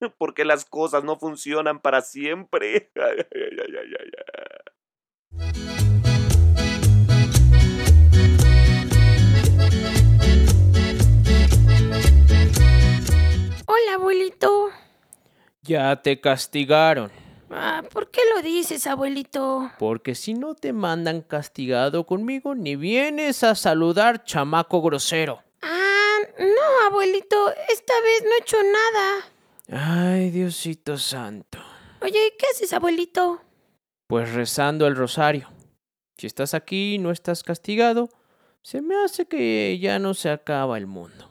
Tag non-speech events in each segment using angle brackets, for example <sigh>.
<laughs> Porque las cosas no funcionan para siempre. <laughs> Hola, abuelito. Ya te castigaron. Ah, ¿Por qué lo dices, abuelito? Porque si no te mandan castigado conmigo, ni vienes a saludar, chamaco grosero. Ah, no, abuelito. Esta vez no he hecho nada. Ay, Diosito Santo. Oye, ¿qué haces, abuelito? Pues rezando el rosario. Si estás aquí y no estás castigado, se me hace que ya no se acaba el mundo.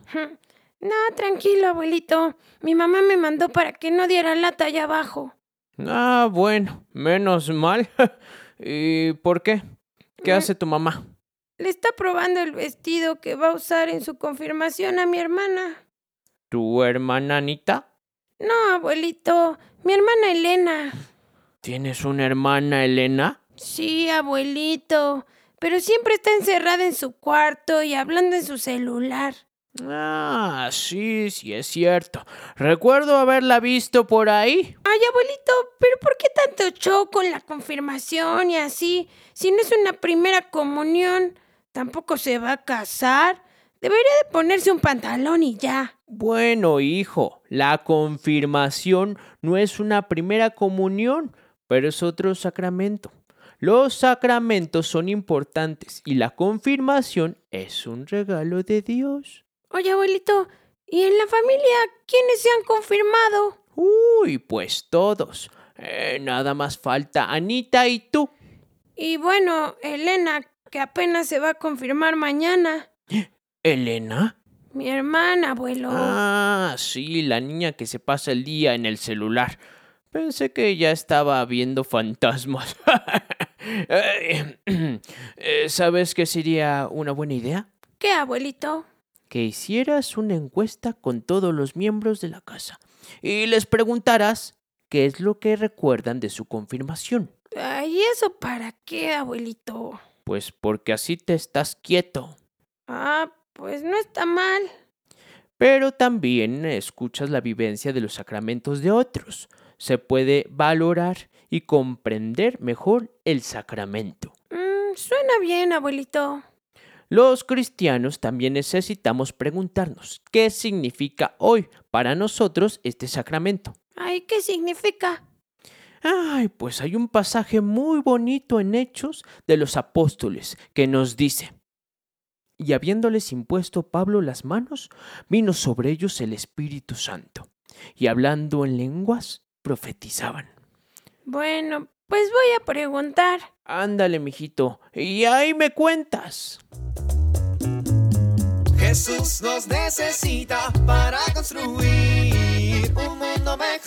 No, tranquilo, abuelito. Mi mamá me mandó para que no diera lata allá abajo. Ah, bueno, menos mal. <laughs> ¿Y por qué? ¿Qué hace tu mamá? Le está probando el vestido que va a usar en su confirmación a mi hermana. ¿Tu hermana Anita? No, abuelito, mi hermana Elena. ¿Tienes una hermana Elena? Sí, abuelito, pero siempre está encerrada en su cuarto y hablando en su celular. Ah, sí, sí es cierto. Recuerdo haberla visto por ahí. Ay, abuelito, pero ¿por qué tanto show con la confirmación y así? Si no es una primera comunión, tampoco se va a casar. Debería de ponerse un pantalón y ya. Bueno, hijo, la confirmación no es una primera comunión, pero es otro sacramento. Los sacramentos son importantes y la confirmación es un regalo de Dios. Oye, abuelito, ¿y en la familia quiénes se han confirmado? Uy, pues todos. Eh, nada más falta Anita y tú. Y bueno, Elena, que apenas se va a confirmar mañana. ¿Elena? Mi hermana, abuelo. Ah, sí, la niña que se pasa el día en el celular. Pensé que ya estaba viendo fantasmas. <laughs> Eh, <clears throat> eh, ¿Sabes qué sería una buena idea? ¿Qué, abuelito? Que hicieras una encuesta con todos los miembros de la casa y les preguntaras qué es lo que recuerdan de su confirmación. ¿Y eso para qué, abuelito? Pues porque así te estás quieto. Ah, pues no está mal. Pero también escuchas la vivencia de los sacramentos de otros. Se puede valorar y comprender mejor el sacramento. Mm, suena bien, abuelito. Los cristianos también necesitamos preguntarnos qué significa hoy para nosotros este sacramento. Ay, ¿qué significa? Ay, pues hay un pasaje muy bonito en Hechos de los Apóstoles que nos dice, y habiéndoles impuesto Pablo las manos, vino sobre ellos el Espíritu Santo, y hablando en lenguas, profetizaban. Bueno, pues voy a preguntar. Ándale, mijito, y ahí me cuentas. Jesús nos necesita para construir un mundo mejor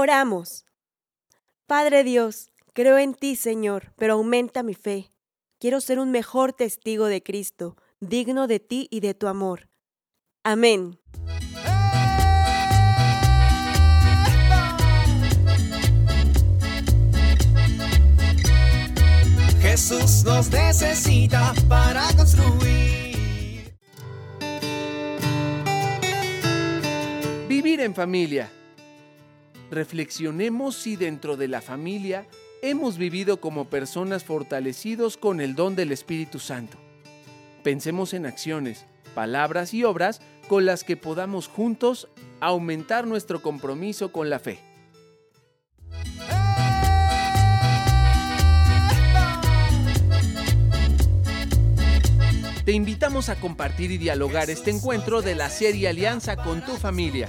Oramos. Padre Dios, creo en ti, Señor, pero aumenta mi fe. Quiero ser un mejor testigo de Cristo, digno de ti y de tu amor. Amén. Jesús nos necesita para construir. Vivir en familia. Reflexionemos si dentro de la familia hemos vivido como personas fortalecidos con el don del Espíritu Santo. Pensemos en acciones, palabras y obras con las que podamos juntos aumentar nuestro compromiso con la fe. Te invitamos a compartir y dialogar este encuentro de la serie Alianza con tu familia.